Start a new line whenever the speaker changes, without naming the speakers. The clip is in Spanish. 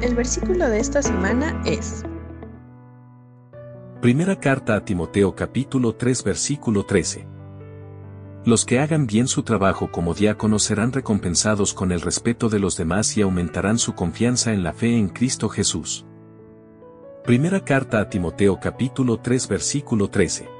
El versículo de esta semana es
Primera carta a Timoteo capítulo 3 versículo 13. Los que hagan bien su trabajo como diáconos serán recompensados con el respeto de los demás y aumentarán su confianza en la fe en Cristo Jesús. Primera carta a Timoteo capítulo 3 versículo 13.